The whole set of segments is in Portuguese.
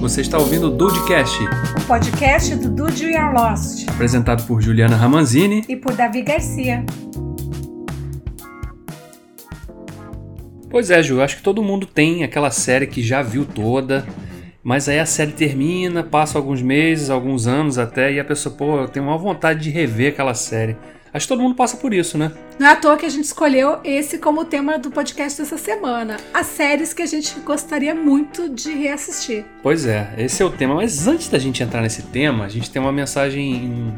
Você está ouvindo o Dudecast, o podcast do Dude We Are Lost, apresentado por Juliana Ramanzini e por Davi Garcia. Pois é, Ju, acho que todo mundo tem aquela série que já viu toda, mas aí a série termina, passa alguns meses, alguns anos até, e a pessoa, pô, tem uma vontade de rever aquela série. Acho que todo mundo passa por isso, né? Não é à toa que a gente escolheu esse como tema do podcast dessa semana. As séries que a gente gostaria muito de reassistir. Pois é, esse é o tema. Mas antes da gente entrar nesse tema, a gente tem uma mensagem.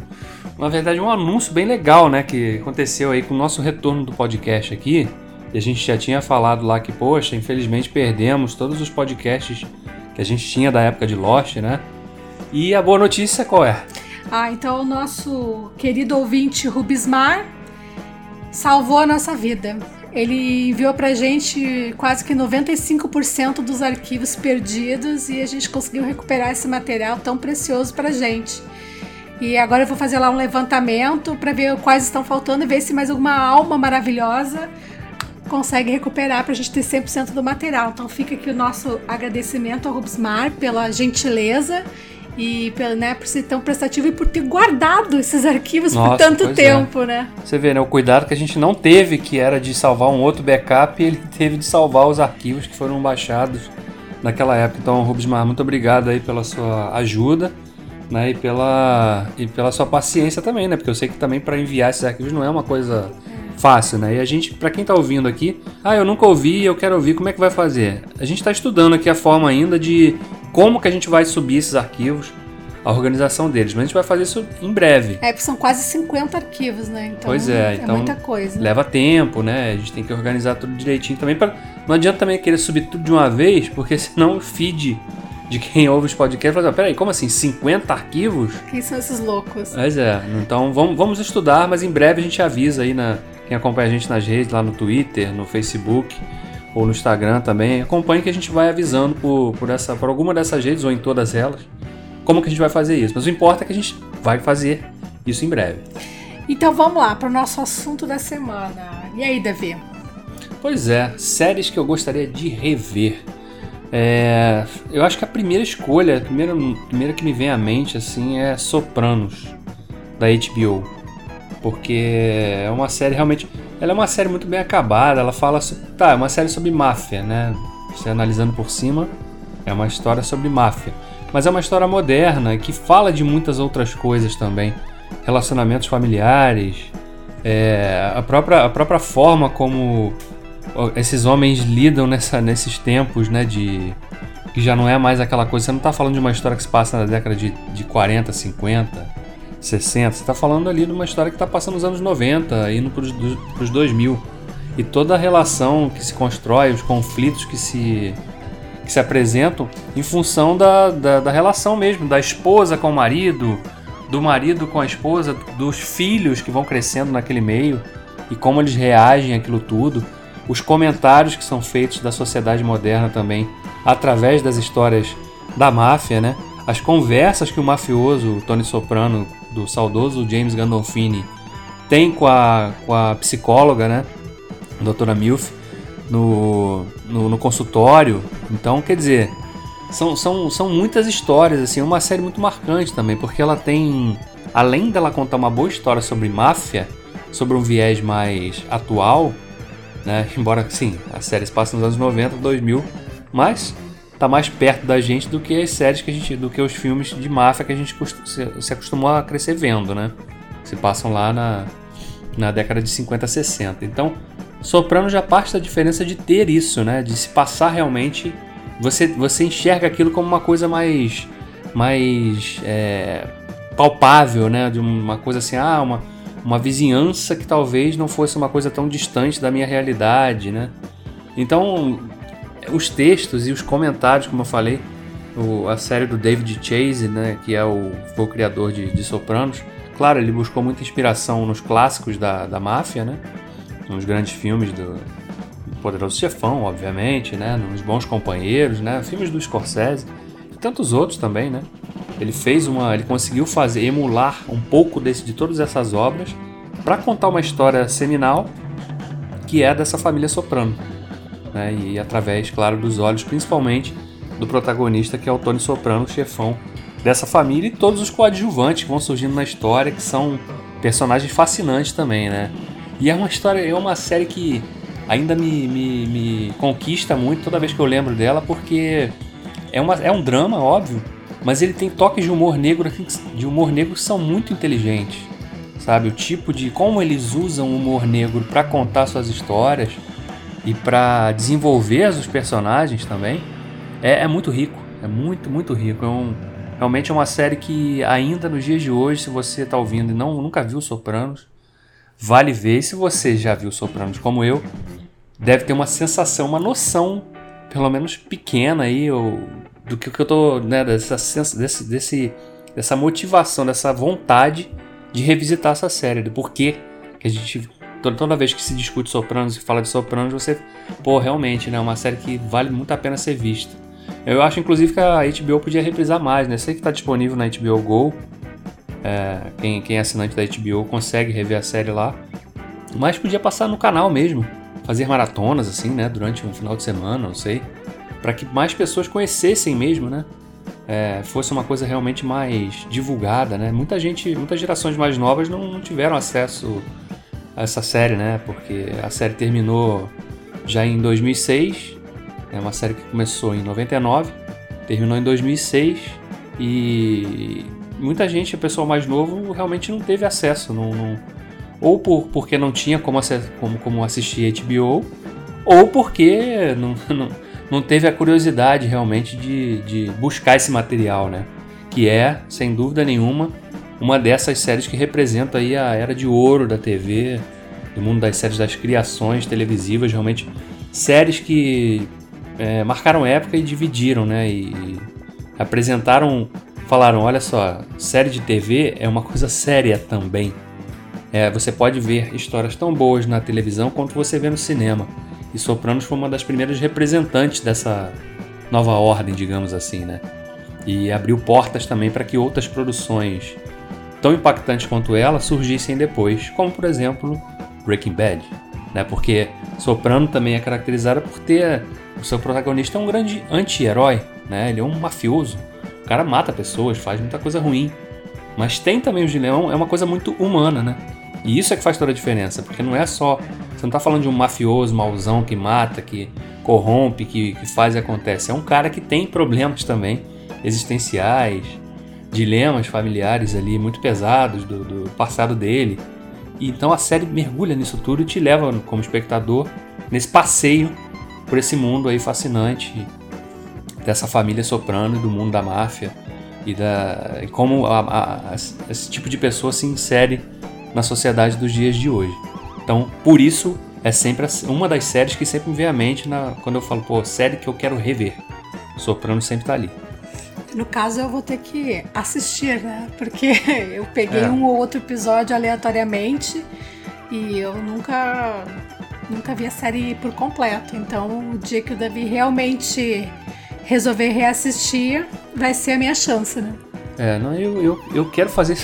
Na verdade, um anúncio bem legal, né? Que aconteceu aí com o nosso retorno do podcast aqui. E a gente já tinha falado lá que, poxa, infelizmente perdemos todos os podcasts que a gente tinha da época de Lost, né? E a boa notícia qual é? Ah, então o nosso querido ouvinte Rubismar salvou a nossa vida. Ele enviou pra gente quase que 95% dos arquivos perdidos e a gente conseguiu recuperar esse material tão precioso pra gente. E agora eu vou fazer lá um levantamento para ver quais estão faltando e ver se mais alguma alma maravilhosa consegue recuperar para a gente ter 100% do material. Então fica aqui o nosso agradecimento ao Rubsmar pela gentileza e né, por ser tão prestativo e por ter guardado esses arquivos Nossa, por tanto é. tempo, é. né? Você vê, né? O cuidado que a gente não teve, que era de salvar um outro backup, ele teve de salvar os arquivos que foram baixados naquela época. Então, Rubensmar, muito obrigado aí pela sua ajuda. Né, e pela e pela sua paciência também, né? Porque eu sei que também para enviar esses arquivos não é uma coisa fácil, né? E a gente, para quem tá ouvindo aqui, ah, eu nunca ouvi, eu quero ouvir, como é que vai fazer? A gente está estudando aqui a forma ainda de como que a gente vai subir esses arquivos, a organização deles, mas a gente vai fazer isso em breve. É, porque são quase 50 arquivos, né? Então, pois é, então é muita coisa. Leva tempo, né? A gente tem que organizar tudo direitinho também não adianta também querer subir tudo de uma vez, porque senão o feed de quem ouve os podcasts fala, peraí, como assim, 50 arquivos? Quem são esses loucos? Pois é, então vamos, vamos estudar, mas em breve a gente avisa aí na quem acompanha a gente nas redes, lá no Twitter, no Facebook ou no Instagram também. Acompanhe que a gente vai avisando por, por, essa, por alguma dessas redes ou em todas elas como que a gente vai fazer isso. Mas o importa é que a gente vai fazer isso em breve. Então vamos lá para o nosso assunto da semana. E aí, Davi? Pois é, séries que eu gostaria de rever. É, eu acho que a primeira escolha, a primeira, a primeira que me vem à mente assim é Sopranos da HBO porque é uma série realmente. Ela é uma série muito bem acabada, ela fala. Tá, é uma série sobre máfia, né? Você analisando por cima, é uma história sobre máfia. Mas é uma história moderna que fala de muitas outras coisas também. Relacionamentos familiares, é, a, própria, a própria forma como esses homens lidam nessa, nesses tempos, né? De. Que já não é mais aquela coisa. Você não está falando de uma história que se passa na década de, de 40, 50 60. Você está falando ali de uma história que está passando nos anos 90, indo para os 2000. E toda a relação que se constrói, os conflitos que se, que se apresentam em função da, da, da relação mesmo, da esposa com o marido, do marido com a esposa, dos filhos que vão crescendo naquele meio e como eles reagem àquilo tudo, os comentários que são feitos da sociedade moderna também através das histórias da máfia, né? As conversas que o mafioso Tony Soprano do saudoso James Gandolfini tem com a, com a psicóloga, né? Doutora Milf, no, no, no, consultório. Então, quer dizer, são, são, são muitas histórias, assim, é uma série muito marcante também, porque ela tem, além dela contar uma boa história sobre máfia, sobre um viés mais atual, né? Embora, sim, a série se passa nos anos 90, 2000, mas tá mais perto da gente do que as séries que a gente, do que os filmes de máfia que a gente se, acostumou a crescer vendo, né? Se passam lá na, na década de 50, 60. Então, Soprano já parte da diferença de ter isso, né? De se passar realmente, você você enxerga aquilo como uma coisa mais mais é, palpável, né? De uma coisa assim, ah, uma uma vizinhança que talvez não fosse uma coisa tão distante da minha realidade, né? Então, os textos e os comentários, como eu falei, o, a série do David Chase, né, que é o, foi o criador de, de Sopranos, claro, ele buscou muita inspiração nos clássicos da, da máfia, né, nos grandes filmes do, do Poderoso Chefão, obviamente, né, nos Bons Companheiros, né, filmes do Scorsese e tantos outros também, né. Ele fez uma, ele conseguiu fazer emular um pouco desse de todas essas obras para contar uma história seminal que é dessa família Soprano né? E através, claro, dos olhos, principalmente do protagonista, que é o Tony Soprano, chefão dessa família, e todos os coadjuvantes que vão surgindo na história, que são personagens fascinantes também, né? E é uma história, é uma série que ainda me, me, me conquista muito toda vez que eu lembro dela, porque é, uma, é um drama, óbvio, mas ele tem toques de humor negro de humor negro que são muito inteligentes, sabe? O tipo de como eles usam o humor negro para contar suas histórias e para desenvolver os personagens também é, é, muito rico, é muito muito rico. É um, realmente é uma série que ainda nos dias de hoje, se você está ouvindo e não nunca viu Sopranos, vale ver. E se você já viu Sopranos como eu, deve ter uma sensação, uma noção, pelo menos pequena aí, ou do que, que eu tô, né, dessa, desse, desse, dessa motivação, dessa vontade de revisitar essa série, do porquê que a gente toda vez que se discute Sopranos e fala de Sopranos, você, pô, realmente, né, é uma série que vale muito a pena ser vista. Eu acho, inclusive, que a HBO podia reprisar mais, né? Sei que está disponível na HBO Go. É, quem, quem é assinante da HBO consegue rever a série lá. Mas podia passar no canal mesmo. Fazer maratonas, assim, né? Durante um final de semana, não sei para que mais pessoas conhecessem mesmo, né? É, fosse uma coisa realmente mais divulgada, né? Muita gente, muitas gerações mais novas não, não tiveram acesso essa série, né? Porque a série terminou já em 2006, é uma série que começou em 99, terminou em 2006 e muita gente, o pessoal mais novo, realmente não teve acesso, não, não ou por, porque não tinha como, como, como assistir HBO, ou porque não, não não teve a curiosidade realmente de, de buscar esse material, né? Que é, sem dúvida nenhuma, uma dessas séries que representa aí a era de ouro da TV, do mundo das séries das criações televisivas, realmente séries que é, marcaram época e dividiram, né? E, apresentaram, falaram, olha só, série de TV é uma coisa séria também. É, você pode ver histórias tão boas na televisão quanto você vê no cinema. E Sopranos foi uma das primeiras representantes dessa nova ordem, digamos assim, né? E abriu portas também para que outras produções tão impactantes quanto ela surgissem depois, como por exemplo Breaking Bad, né? Porque Soprano também é caracterizada por ter o seu protagonista é um grande anti-herói, né? Ele é um mafioso. O cara mata pessoas, faz muita coisa ruim. Mas tem também o Gileão, é uma coisa muito humana, né? E isso é que faz toda a diferença, porque não é só. Você não está falando de um mafioso, mauzão que mata, que corrompe, que, que faz e acontece. É um cara que tem problemas também existenciais, dilemas familiares ali muito pesados do, do passado dele. E então a série mergulha nisso tudo e te leva, como espectador, nesse passeio por esse mundo aí fascinante dessa família soprano e do mundo da máfia e da e como a, a, esse tipo de pessoa se insere na sociedade dos dias de hoje. Então, por isso, é sempre uma das séries que sempre me vem à mente na, quando eu falo, pô, série que eu quero rever. Soprano sempre tá ali. No caso, eu vou ter que assistir, né? Porque eu peguei é. um ou outro episódio aleatoriamente e eu nunca, nunca vi a série por completo. Então, o dia que o Davi realmente resolver reassistir, vai ser a minha chance, né? É, não, eu, eu, eu quero fazer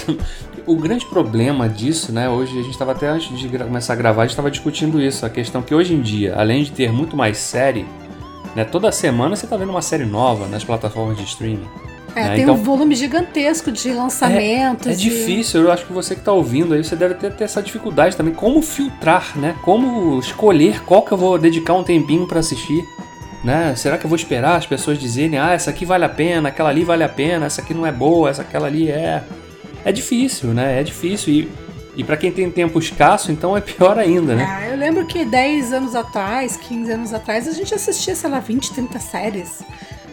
o grande problema disso, né? Hoje a gente estava até antes de começar a gravar, a gente estava discutindo isso, a questão que hoje em dia, além de ter muito mais série, né? Toda semana você está vendo uma série nova nas plataformas de streaming. É, né? tem então, um volume gigantesco de lançamentos. É, é difícil, eu acho que você que está ouvindo aí, você deve ter, ter, essa dificuldade também. Como filtrar, né? Como escolher qual que eu vou dedicar um tempinho para assistir. Né? Será que eu vou esperar as pessoas dizerem, ah, essa aqui vale a pena, aquela ali vale a pena, essa aqui não é boa, essa aquela ali é é difícil, né? É difícil. E, e para quem tem tempo escasso, então é pior ainda, né? Ah, eu lembro que 10 anos atrás, 15 anos atrás, a gente assistia, sei lá, 20, 30 séries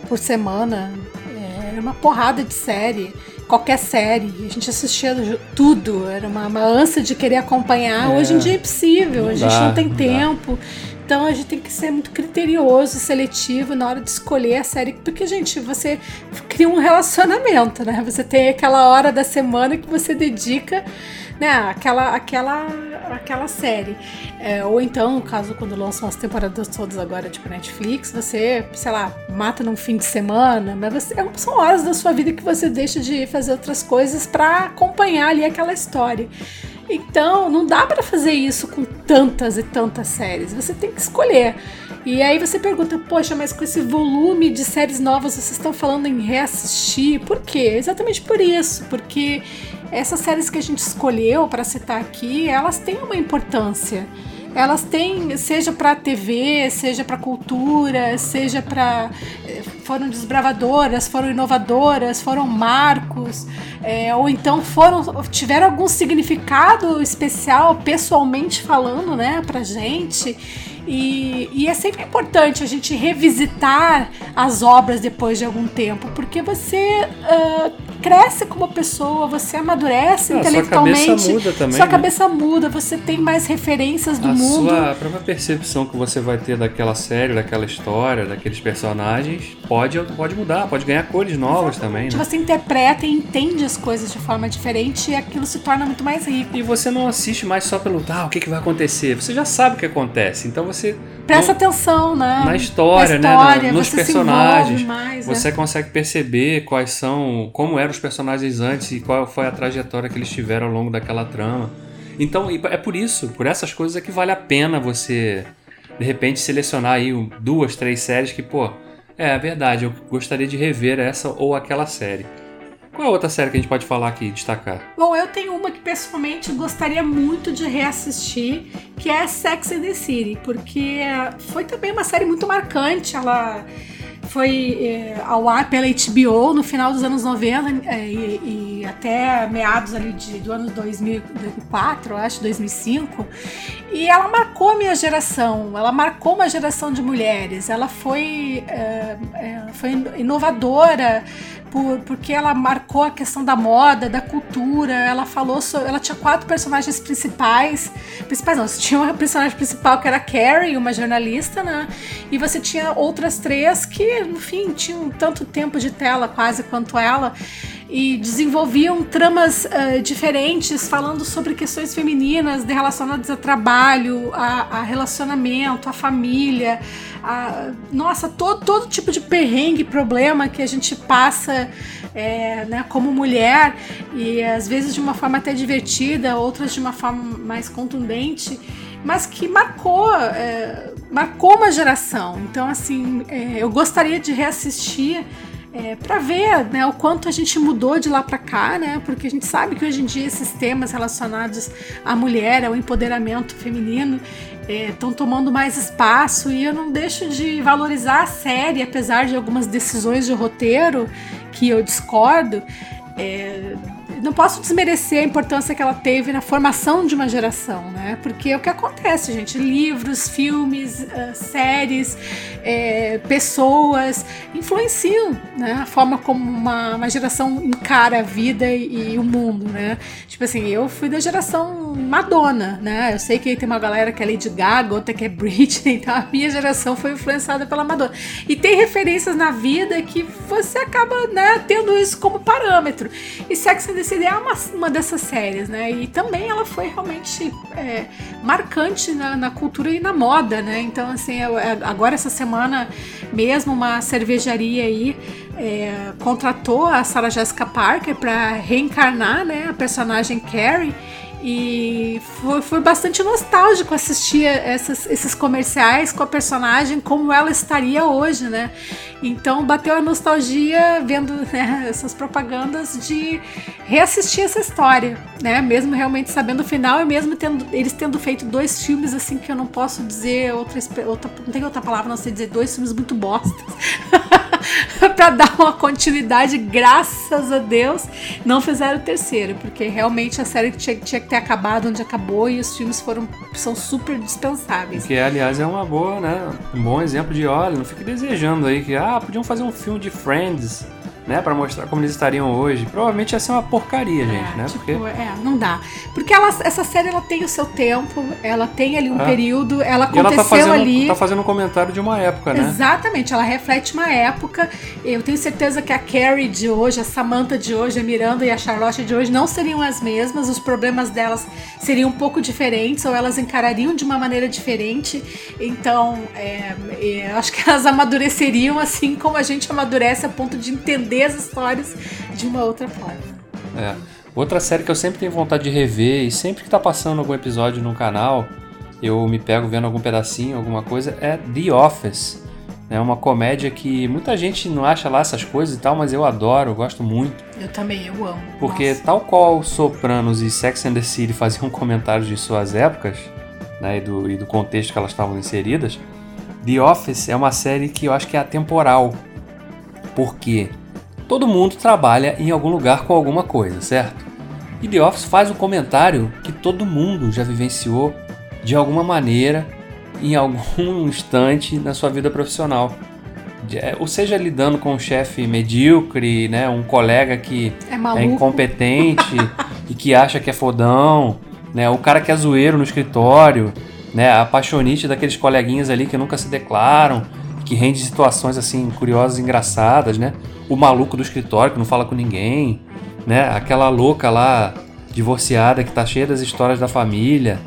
por semana. É, era uma porrada de série. Qualquer série. A gente assistia tudo. Era uma, uma ânsia de querer acompanhar. É, Hoje em dia é impossível. A gente dá, não tem não tempo. Dá. Então a gente tem que ser muito criterioso e seletivo na hora de escolher a série, porque, gente, você cria um relacionamento, né? Você tem aquela hora da semana que você dedica né, aquela, aquela, aquela série. É, ou então, caso quando lançam as temporadas todas agora, tipo Netflix, você, sei lá, mata num fim de semana, mas você, é são horas da sua vida que você deixa de fazer outras coisas para acompanhar ali aquela história. Então, não dá para fazer isso com tantas e tantas séries. Você tem que escolher. E aí você pergunta, poxa, mas com esse volume de séries novas vocês estão falando em reassistir? Por quê? Exatamente por isso, porque essas séries que a gente escolheu para citar aqui, elas têm uma importância elas têm, seja para TV, seja para cultura, seja para eh, foram desbravadoras, foram inovadoras, foram marcos, é, ou então foram tiveram algum significado especial pessoalmente falando, né, para gente. E, e, é sempre importante a gente revisitar as obras depois de algum tempo, porque você uh, cresce como pessoa, você amadurece ah, intelectualmente. Sua cabeça muda também. Sua né? cabeça muda, você tem mais referências do a mundo. Sua própria percepção que você vai ter daquela série, daquela história, daqueles personagens, pode, pode mudar, pode ganhar cores novas Exatamente. também. Né? Você interpreta e entende as coisas de forma diferente e aquilo se torna muito mais rico. E você não assiste mais só pelo, ah, o que, que vai acontecer? Você já sabe o que acontece, então você Presta no, atenção, né? Na história, na história né? nos personagens. Mais, você né? consegue perceber quais são, como eram os personagens antes e qual foi a trajetória que eles tiveram ao longo daquela trama. Então, é por isso, por essas coisas é que vale a pena você, de repente, selecionar aí duas, três séries que, pô, é, é verdade, eu gostaria de rever essa ou aquela série. Qual é a outra série que a gente pode falar aqui, destacar? Bom, eu tenho uma que pessoalmente gostaria muito de reassistir, que é Sex and the City, porque foi também uma série muito marcante. Ela foi é, ao ar pela HBO no final dos anos 90 é, e, e, até meados ali de, do ano 2004, acho, 2005. E ela marcou a minha geração, ela marcou uma geração de mulheres. Ela foi, é foi inovadora por, porque ela marcou a questão da moda, da cultura. Ela falou. Ela tinha quatro personagens principais. Principais não, você tinha uma personagem principal que era Carrie, uma jornalista, né? E você tinha outras três que, enfim, tinham tanto tempo de tela quase quanto ela e desenvolviam tramas uh, diferentes falando sobre questões femininas relacionadas a trabalho, a, a relacionamento, a família, a, nossa, todo, todo tipo de perrengue, problema que a gente passa é, né, como mulher e às vezes de uma forma até divertida, outras de uma forma mais contundente mas que marcou, é, marcou uma geração. Então, assim, é, eu gostaria de reassistir é, para ver né, o quanto a gente mudou de lá para cá, né? Porque a gente sabe que hoje em dia esses temas relacionados à mulher, ao empoderamento feminino, estão é, tomando mais espaço e eu não deixo de valorizar a série, apesar de algumas decisões de roteiro que eu discordo. É, não posso desmerecer a importância que ela teve na formação de uma geração, né? Porque é o que acontece, gente. Livros, filmes, uh, séries, é, pessoas influenciam né? a forma como uma, uma geração encara a vida e, e, o mundo, né? Tipo assim, eu fui da geração Madonna, né? Eu sei que tem uma galera que é Lady Gaga, outra que é Britney, então a minha geração foi influenciada pela Madonna. E tem referências na vida que você acaba né, tendo isso como parâmetro. E Sex and the É uma, uma dessas séries, né? E também ela foi realmente é, marcante na, na, cultura e na moda, né? Então, assim, é, agora essa semana mesmo, uma cervejaria aí é, contratou a Sarah Jessica Parker para reencarnar né, a personagem Carrie. E foi, foi bastante nostálgico assistir essas, esses comerciais com a personagem como ela estaria hoje, né? Então bateu a nostalgia vendo né, essas propagandas de reassistir essa história, né? Mesmo realmente sabendo o final e mesmo tendo, eles tendo feito dois filmes assim que eu não posso dizer outra, outra não tem outra palavra não sei dizer dois filmes muito bostas. para dar uma continuidade, graças a Deus, não fizeram o terceiro, porque realmente a série tinha, tinha, que ter acabado onde acabou e os filmes foram são super dispensáveis. Que aliás é uma boa, né? Um bom exemplo de, olha, não fique desejando aí que ah, podiam fazer um filme de Friends né, para mostrar como eles estariam hoje. Provavelmente ia ser uma porcaria, é, gente, né? Tipo, Porque... É, não dá. Porque ela, essa série ela tem o seu tempo, ela tem ali um é. período, ela aconteceu ela tá fazendo, ali. Tá fazendo um comentário de uma época, né? Exatamente, ela reflete uma época. Eu tenho certeza que a Carrie de hoje, a Samantha de hoje, a Miranda e a Charlotte de hoje não seriam as mesmas, os problemas delas seriam um pouco diferentes, ou elas encarariam de uma maneira diferente. Então, é, é acho que elas amadureceriam assim como a gente amadurece a ponto de entender entender as histórias de uma outra forma. É. Outra série que eu sempre tenho vontade de rever e sempre que tá passando algum episódio no canal, eu me pego vendo algum pedacinho, alguma coisa, é The Office. É uma comédia que muita gente não acha lá essas coisas e tal, mas eu adoro, eu gosto muito. Eu também, eu amo. Porque Nossa. tal qual Sopranos e Sex and the City faziam comentários de suas épocas, né, e do, e do contexto que elas estavam inseridas, The Office é uma série que eu acho que é atemporal. Porque todo mundo trabalha em algum lugar com alguma coisa, certo? E The Office faz o comentário que todo mundo já vivenciou de alguma maneira em algum instante na sua vida profissional. É, ou seja, lidando com um chefe medíocre, né, um colega que é, é incompetente e que acha que é fodão, né, o cara que é zoeiro no escritório, né, a apaixonite daqueles coleguinhas ali que nunca se declaram, que rende situações assim curiosas, engraçadas, né, o maluco do escritório que não fala com ninguém, né, aquela louca lá divorciada que tá cheia das histórias da família.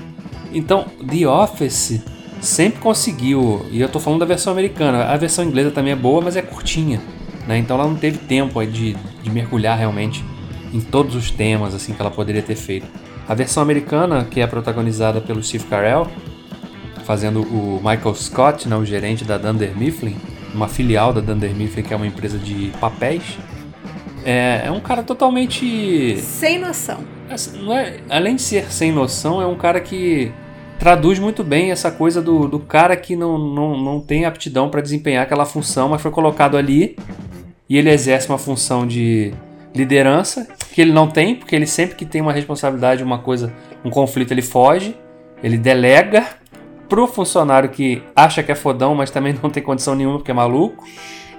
Então, The Office sempre conseguiu, e eu tô falando da versão americana, a versão inglesa também é boa, mas é curtinha, né? Então ela não teve tempo de, de mergulhar realmente em todos os temas assim que ela poderia ter feito. A versão americana, que é protagonizada pelo Steve Carell, fazendo o Michael Scott, né, o gerente da Dunder Mifflin, uma filial da Dunder Mifflin, que é uma empresa de papéis, é, é um cara totalmente... Sem noção. Não é, além de ser sem noção, é um cara que traduz muito bem essa coisa do, do cara que não, não, não tem aptidão para desempenhar aquela função, mas foi colocado ali e ele exerce uma função de liderança que ele não tem, porque ele sempre que tem uma responsabilidade, uma coisa, um conflito, ele foge, ele delega pro funcionário que acha que é fodão, mas também não tem condição nenhuma porque é maluco.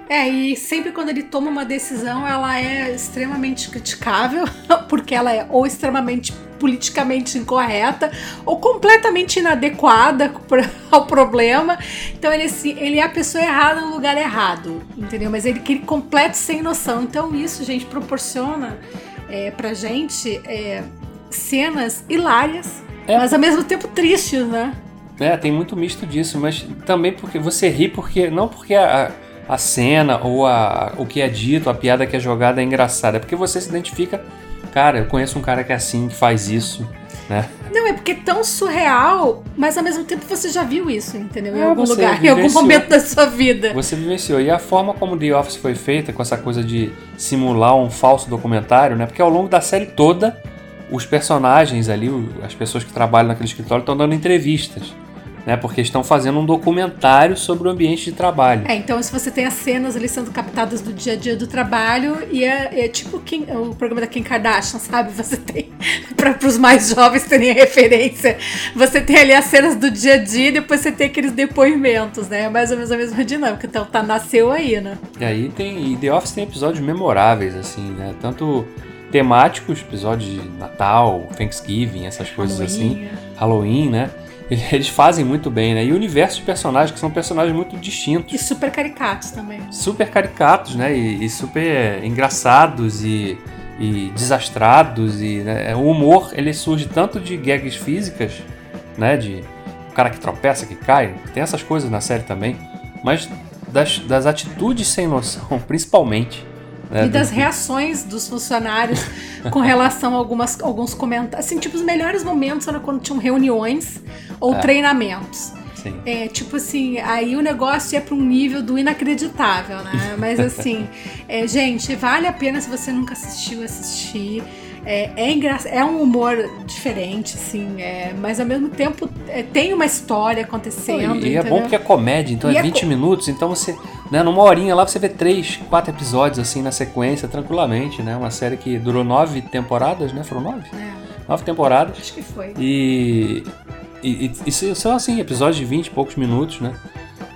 É, e sempre quando ele toma uma decisão, ela é extremamente criticável, porque ela é ou extremamente politicamente incorreta ou completamente inadequada ao problema. Então ele, assim, ele é a pessoa errada no lugar errado, entendeu? Mas ele, ele completo sem noção. Então isso, gente, proporciona é, pra gente é, cenas hilárias, é. mas ao mesmo tempo tristes, né? É, tem muito misto disso, mas também porque você ri porque não porque a, a cena ou a, o que é dito, a piada que é jogada é engraçada, é porque você se identifica cara, eu conheço um cara que é assim, que faz isso, né? Não, é porque é tão surreal, mas ao mesmo tempo você já viu isso, entendeu? Em é, algum lugar, vivenciou, em algum momento da sua vida. Você vivenciou. E a forma como The Office foi feita, com essa coisa de simular um falso documentário, né? Porque ao longo da série toda, os personagens ali, as pessoas que trabalham naquele escritório, estão dando entrevistas né? Porque estão fazendo um documentário sobre o ambiente de trabalho. É, então se você tem as cenas ali sendo captadas do dia a dia do trabalho e é, é tipo Kim, o programa da Kim Kardashian, sabe? Você tem para os mais jovens terem referência, você tem ali as cenas do dia a dia e depois você tem aqueles depoimentos, né? É mais ou menos a mesma dinâmica. Então tá nasceu aí, né? E aí tem e The Office tem episódios memoráveis assim, né? Tanto temáticos, episódios de Natal, Thanksgiving, essas coisas Halloween. assim, Halloween, né? eles fazem muito bem, né? E o universo de personagens, que são personagens muito distintos. E super caricatos também. Super caricatos, né? E, e super engraçados e, e desastrados. E né? o humor, ele surge tanto de gags físicas, né? De o cara que tropeça, que cai. Tem essas coisas na série também. Mas das, das atitudes sem noção, principalmente. Né? E das reações dos funcionários com relação a algumas, alguns comentários. Assim, tipo, os melhores momentos eram quando tinham reuniões ou é. treinamentos. Sim. É, tipo assim, aí o negócio ia para um nível do inacreditável, né? Mas assim, é, gente, vale a pena se você nunca assistiu, assistir. É, é, engra... é um humor diferente, assim, é... mas ao mesmo tempo é, tem uma história acontecendo. E, e é bom porque é comédia, então e é 20 é minutos, então você, né, numa horinha lá você vê três, quatro episódios assim na sequência, tranquilamente, né? Uma série que durou nove temporadas, né? Foram nove? É. Nove temporadas. Acho que foi. E, e, e, e são assim, episódios de 20 e poucos minutos, né?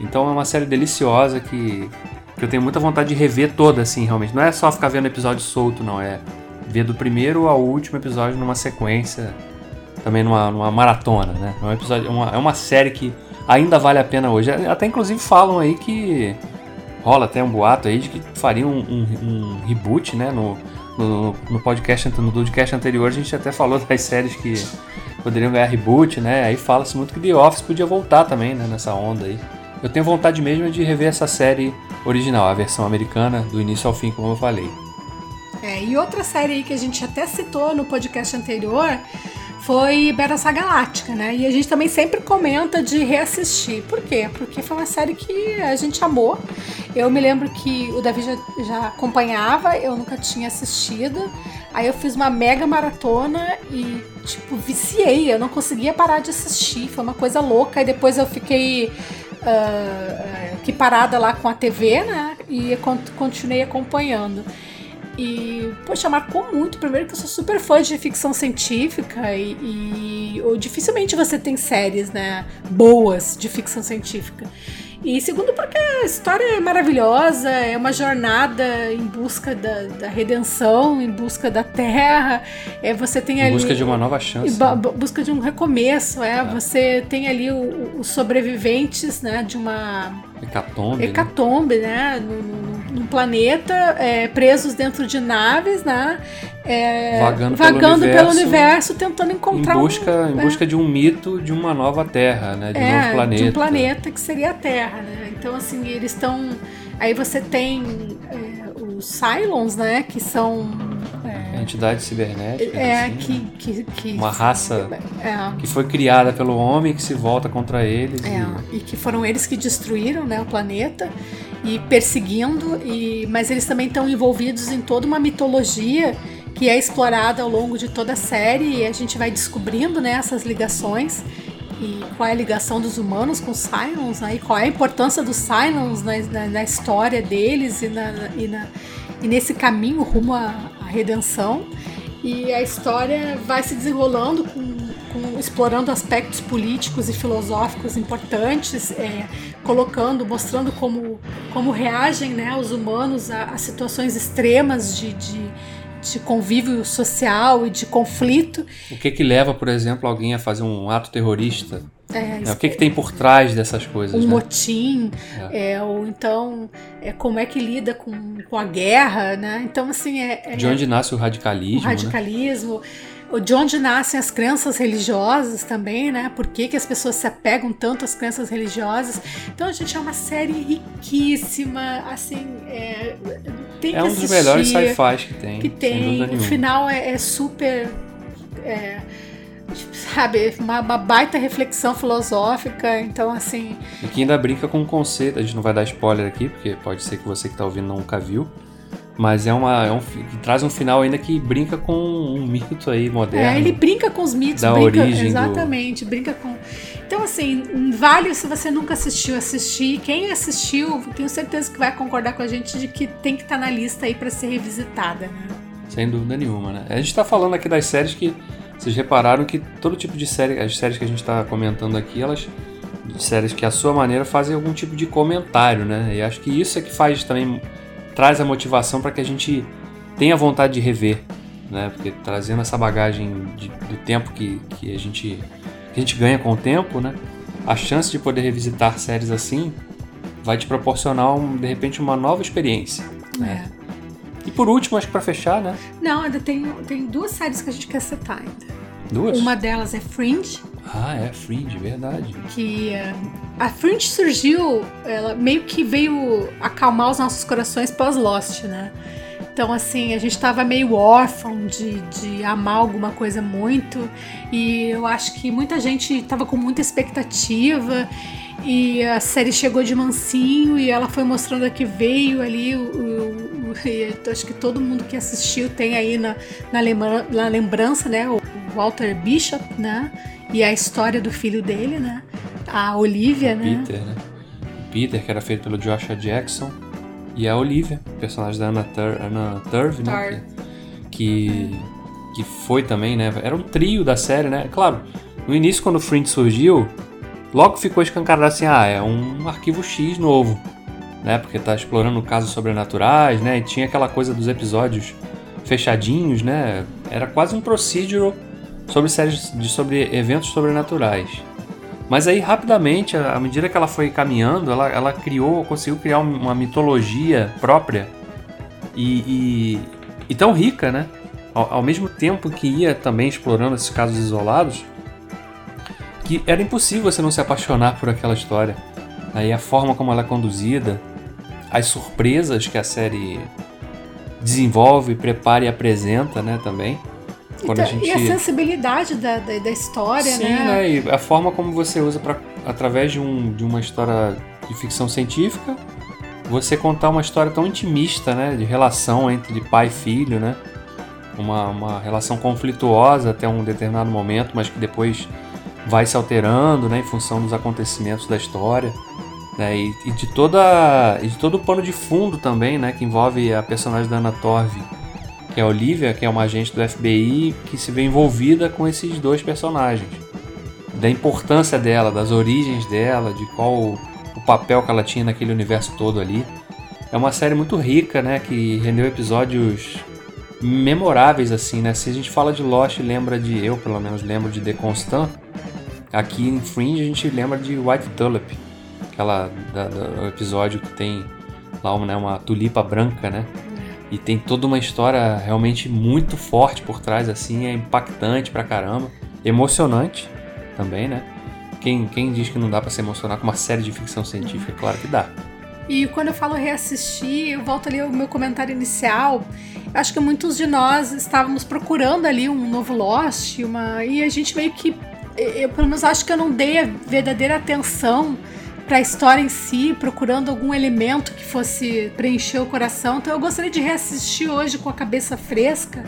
Então é uma série deliciosa que, que eu tenho muita vontade de rever toda, assim, realmente. Não é só ficar vendo episódio solto, não. É ver do primeiro ao último episódio numa sequência, também numa, numa maratona, né? É, um episódio, uma, é uma série que ainda vale a pena hoje. Até inclusive falam aí que rola até um boato aí de que faria um, um, um reboot, né? No, no, no podcast, no podcast anterior a gente até falou das séries que poderiam ganhar reboot, né? Aí fala-se muito que The Office podia voltar também, né? Nessa onda aí. Eu tenho vontade mesmo de rever essa série original, a versão americana, do início ao fim, como eu falei. É, e outra série aí que a gente até citou no podcast anterior foi Battlestar Galáctica, né? E a gente também sempre comenta de reassistir. Por quê? Porque foi uma série que a gente amou. Eu me lembro que o Davi já, já acompanhava, eu nunca tinha assistido. Aí eu fiz uma mega maratona e, tipo, viciei. Eu não conseguia parar de assistir. Foi uma coisa louca. E depois eu fiquei uh, aqui parada lá com a TV, né? E continuei acompanhando. E, poxa, marcou muito. Primeiro que eu sou super fã de ficção científica e, e ou, dificilmente você tem séries, né, boas de ficção científica. E segundo, porque a história é maravilhosa, é uma jornada em busca da, da redenção, em busca da terra. É, você tem ali. Em busca de uma nova chance. Né? busca de um recomeço, é. é. Você tem ali os sobreviventes, né, de uma. Hecatombe. Né? Hecatombe, né? né no, planeta, é, presos dentro de naves, né? é, vagando, vagando pelo, universo, pelo, universo, tentando encontrar em busca, um, em né? busca de um mito de uma nova Terra, né? De é, um novo planeta. De um planeta que seria a Terra, né? Então assim eles estão, aí você tem é, os Cylons, né? Que são é, entidades cibernéticas. É assim, que, né? que, que, uma raça é. que foi criada pelo homem que se volta contra eles. É, e... e que foram eles que destruíram, né? O planeta e perseguindo e mas eles também estão envolvidos em toda uma mitologia que é explorada ao longo de toda a série e a gente vai descobrindo né, essas ligações e qual é a ligação dos humanos com os Cylons, né, e qual é a importância dos Cylons na, na, na história deles e, na, e, e, nesse caminho rumo à, redenção. E a história vai se desenrolando com, com, explorando aspectos políticos e filosóficos importantes, é, colocando, mostrando como, como reagem né, os humanos a, a situações extremas de, de de convívio social e de conflito. O que que leva, por exemplo, alguém a fazer um ato terrorista? É, é, o que, que tem por trás dessas coisas? Um né? motim, é. é. ou então é, como é que lida com, com a guerra, né? Então, assim, é. é de onde nasce o radicalismo? O né? radicalismo. Né? de onde nascem as crenças religiosas também, né? Por que, que as pessoas se apegam tanto às crenças religiosas? Então, a gente é uma série riquíssima, assim, é, tem é que um dos melhores sci-fi que tem. Que tem. O final é, é super. É, sabe, uma, uma, baita reflexão filosófica, então assim. E que ainda brinca com o conceito, a gente não vai dar spoiler aqui, porque pode ser que você que está ouvindo nunca viu, mas é uma. É um, traz um final ainda que brinca com um mito aí moderno. É, ele brinca com os mitos, da brinca, origem. Exatamente, do... brinca com. Então, assim, vale se você nunca assistiu, assistir. Quem assistiu, tenho certeza que vai concordar com a gente de que tem que estar tá na lista aí para ser revisitada, né? Sem dúvida nenhuma, né? A gente tá falando aqui das séries que. Vocês repararam que todo tipo de série, as séries que a gente está comentando aqui, elas séries que à sua maneira fazem algum tipo de comentário, né? E acho que isso é que faz também traz a motivação para que a gente tenha vontade de rever, né? Porque trazendo essa bagagem de, do tempo que, que, a gente, que a gente ganha com o tempo, né? A chance de poder revisitar séries assim vai te proporcionar, um, de repente, uma nova experiência. Né? E por último, acho que para fechar, né? Não, ainda tem, tem duas séries que a gente quer citar ainda. Duas? Uma delas é Fringe. Ah, é Fringe, verdade. Que uh, a Fringe surgiu, ela meio que veio acalmar os nossos corações pós-Lost, né? Então, assim, a gente tava meio órfão de, de amar alguma coisa muito. E eu acho que muita gente tava com muita expectativa. E a série chegou de mansinho e ela foi mostrando que veio ali. O, o, o acho que todo mundo que assistiu tem aí na, na, lembra, na lembrança, né? O Walter Bishop, né? E a história do filho dele, né? A Olivia, o né? Peter, né? O Peter, que era feito pelo Joshua Jackson. E a Olivia, personagem da Anna, Tur Anna Turv, né? Que, que, que foi também, né? Era um trio da série, né? Claro, no início, quando o Fringe surgiu, logo ficou escancarado assim, ah, é um arquivo X novo, né? Porque tá explorando casos sobrenaturais, né? E tinha aquela coisa dos episódios fechadinhos, né? Era quase um procedural sobre séries de sobre eventos sobrenaturais. Mas aí rapidamente, à medida que ela foi caminhando, ela, ela criou, conseguiu criar uma mitologia própria e, e, e tão rica, né? Ao, ao, mesmo tempo que ia também explorando esses casos isolados, que era impossível você não se apaixonar por aquela história. Aí a forma como ela é conduzida, as surpresas que a série desenvolve, prepara e apresenta, né, também. quando então, a gente... E a sensibilidade da, da, da história, Sim, né? né? E a forma como você usa para através de, um, de uma história de ficção científica, você contar uma história tão intimista, né? De relação entre pai e filho, né? Uma, uma relação conflituosa até um determinado momento, mas que depois vai se alterando, né? Em função dos acontecimentos da história. Né, e, e, de toda e de todo o pano de fundo também, né, que envolve a personagem da Anna Torv, que é a Olivia, que é uma agente do FBI que se vê envolvida com esses dois personagens, da importância dela, das origens dela, de qual o papel que ela tinha naquele universo todo ali. É uma série muito rica, né, que rendeu episódios memoráveis assim, né? Se a gente fala de Lost, lembra de eu, pelo menos lembro de The Constant. Aqui em Fringe a gente lembra de White Tulip aquela da, do episódio que tem lá uma, né, uma tulipa branca, né? E tem toda uma história realmente muito forte por trás, assim, é impactante pra caramba, emocionante também, né? Quem, quem diz que não dá para se emocionar com uma série de ficção científica? Claro que dá. E quando eu falo reassistir, eu volto ali ao meu comentário inicial. Acho que muitos de nós estávamos procurando ali um novo Lost, uma e a gente meio que eu pelo menos acho que eu não dei a verdadeira atenção para a história em si, procurando algum elemento que fosse preencher o coração. Então eu gostaria de reassistir hoje com a cabeça fresca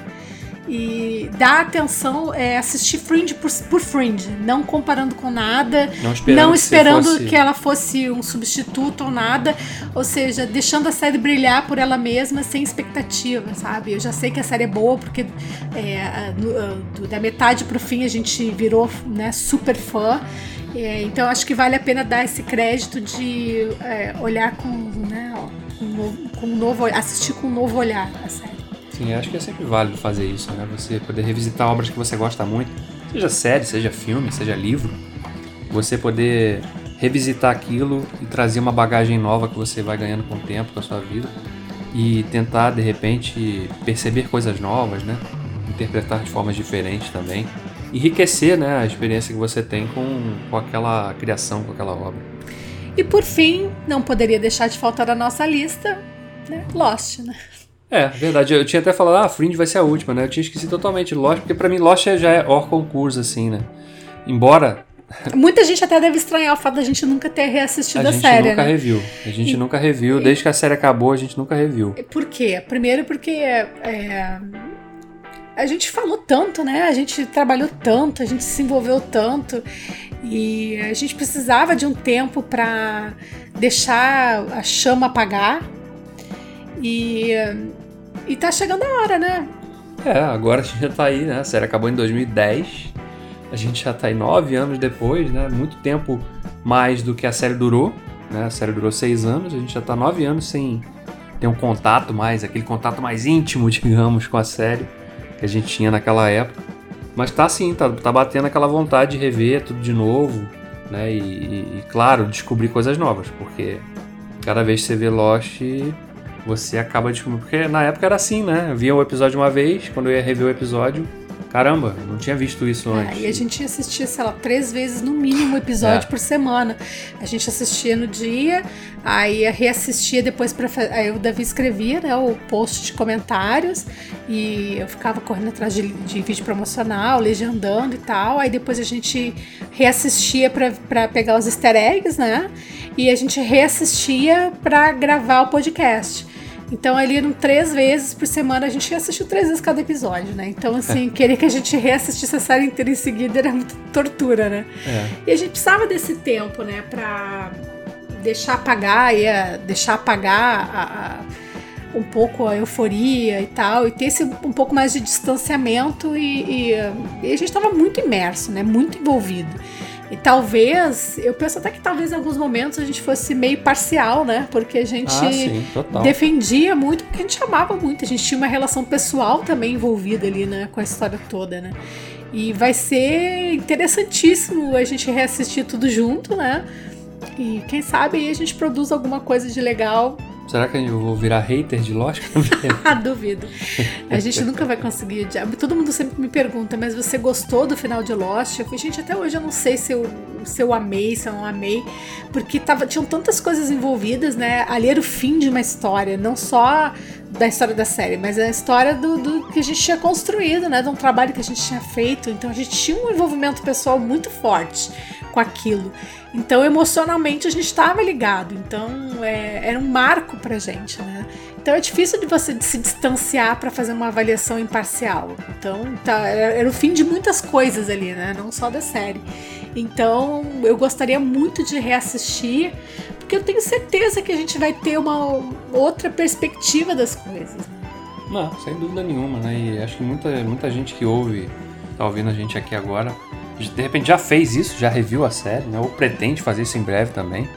e dar atenção, é, assistir Fringe por, por, Fringe, não comparando com nada, não esperando, não esperando que, fosse... que, ela fosse um substituto ou nada, ou seja, deixando a série brilhar por ela mesma sem expectativa, sabe? Eu já sei que a série é boa porque é, do, da metade pro fim a gente virou né, super fã. É, então acho que vale a pena dar esse crédito de é, olhar com, né, ó, com, com um novo, assistir com um novo olhar a série. Sim, acho que é sempre válido fazer isso, né? Você poder revisitar obras que você gosta muito, seja série, seja filme, seja livro, você poder revisitar aquilo e trazer uma bagagem nova que você vai ganhando com o tempo da sua vida e tentar de repente perceber coisas novas, né? Interpretar de formas diferentes também enriquecer né, a experiência que você tem com, com aquela criação, com aquela obra. E por fim, não poderia deixar de faltar a nossa lista, né? Lost, né? É, verdade. Eu tinha até falado, ah, Fringe vai ser a última, né? Eu tinha esquecido totalmente Lost, porque para mim Lost já é hors concurso, assim, né? Embora Muita gente até deve estranhar o fato da gente nunca ter reassistido a, a série. A gente nunca né? reviu. A gente e, nunca reviu. Desde que a série acabou, a gente nunca reviu. Por quê? Primeiro porque é, a gente falou tanto, né? A gente trabalhou tanto, a gente se envolveu tanto e a gente precisava de um tempo para deixar a chama apagar. E, e tá chegando a hora, né? É, agora a gente já tá aí, né? A série acabou em 2010. A gente já tá aí nove anos depois, né? Muito tempo mais do que a série durou. Né? A série durou seis anos, a gente já tá nove anos sem ter um contato mais, aquele contato mais íntimo, digamos, com a série que a gente tinha naquela época. Mas tá assim, tá, tá batendo aquela vontade de rever tudo de novo, né? E, e, e, claro, descobrir coisas novas, porque cada vez que você vê Lost, você acaba descobrindo. Porque na época era assim, né? Eu via o episódio uma vez, quando eu ia rever o episódio, Caramba, não tinha visto isso é, antes. e a gente assistia, sei lá, três vezes no mínimo episódio é. por semana. A gente assistia no dia, aí reassistia depois para aí o Davi escrevia, né, o post de comentários e eu ficava correndo atrás de, de vídeo promocional, legendando e tal. Aí depois a gente reassistia para pegar os easter eggs, né? E a gente reassistia para gravar o podcast. Então, ali eram três vezes por semana, a gente assistiu três vezes cada episódio, né? Então, assim, querer que a gente reassistisse a série inteira em seguida era muita tortura, né? É. E a gente precisava desse tempo, né, pra deixar apagar, ia deixar apagar a, a, um pouco a euforia e tal, e ter esse um pouco mais de distanciamento e, e, e a gente estava muito imerso, né? Muito envolvido. E talvez, eu penso até que talvez em alguns momentos a gente fosse meio parcial, né? Porque a gente ah, sim, defendia muito, porque a gente amava muito, a gente tinha uma relação pessoal também envolvida ali, né? Com a história toda, né? E vai ser interessantíssimo a gente reassistir tudo junto, né? E quem sabe aí a gente produz alguma coisa de legal Será que eu vou virar hater de Lost? Duvido. A gente nunca vai conseguir. Todo mundo sempre me pergunta, mas você gostou do final de Lost? Eu falei, gente, até hoje eu não sei se eu, se eu amei, se eu não amei, porque tava, tinham tantas coisas envolvidas, né? Ali era o fim de uma história, não só da história da série, mas a história do, do, que a gente tinha construído, né? De um trabalho que a gente tinha feito. Então a gente tinha um envolvimento pessoal muito forte com aquilo. Então, emocionalmente, a gente estava ligado. Então, é, era um marco pra gente, né? Então, é difícil de você se distanciar para fazer uma avaliação imparcial. Então, tá, era o fim de muitas coisas ali, né? Não só da série. Então, eu gostaria muito de reassistir, porque eu tenho certeza que a gente vai ter uma outra perspectiva das coisas. Não, sem dúvida nenhuma, né? E acho que muita, muita gente que ouve, tá ouvindo a gente aqui agora, de repente já fez isso, já reviu a série, né? Ou pretende fazer isso em breve também.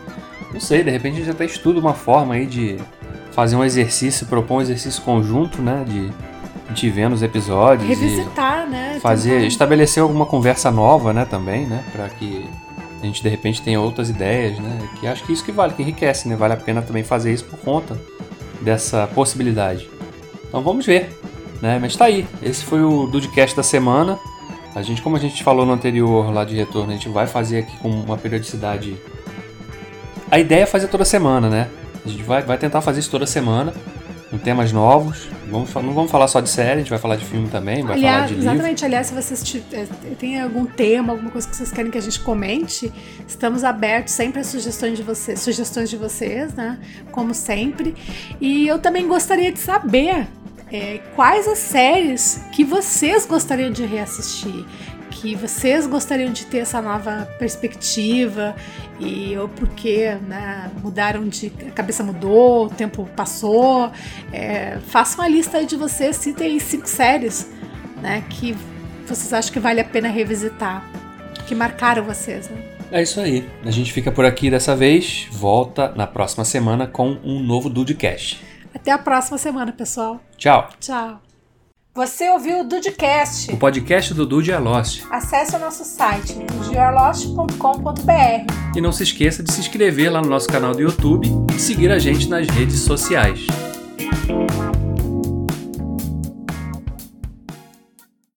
Não sei, de repente a gente até estuda uma forma aí de fazer um exercício, propor um exercício conjunto, né? De a gente vendo os episódios. Revisitar, né? Fazer, Tentar. estabelecer alguma conversa nova, né? Também, né? Para que a gente de repente tenha outras ideias, né? Que acho que isso que vale, que enriquece, né? Vale a pena também fazer isso por conta dessa possibilidade. Então vamos ver, né? Mas tá aí. Esse foi o Dudecast da semana. A gente, como a gente falou no anterior lá de retorno, a gente vai fazer aqui com uma periodicidade. A ideia é fazer toda semana, né? A gente vai, vai tentar fazer isso toda semana, com temas novos. Vamos, não vamos falar só de série, a gente vai falar de filme também, vai aliás, falar de livro. Exatamente, aliás, se vocês têm algum tema, alguma coisa que vocês querem que a gente comente, estamos abertos sempre a sugestões de vocês, sugestões de vocês, né? Como sempre. E eu também gostaria de saber é, quais as séries que vocês gostariam de reassistir, que vocês gostariam de ter essa nova perspectiva e ou porque né, mudaram de a cabeça mudou, o tempo passou. É, uma lista aí de vocês, citem aí cinco séries, né, que vocês acham que vale a pena revisitar, que marcaram vocês, né? É isso aí. A gente fica por aqui dessa vez. Volta na próxima semana com um novo Dudecast. Até a próxima semana, pessoal. Tchau. Tchau. Você ouviu o Dudecast, o podcast do Dude é Lost. Acesse o nosso site, dudearlost.com.br. E não se esqueça de se inscrever lá no nosso canal do YouTube e seguir a gente nas redes sociais.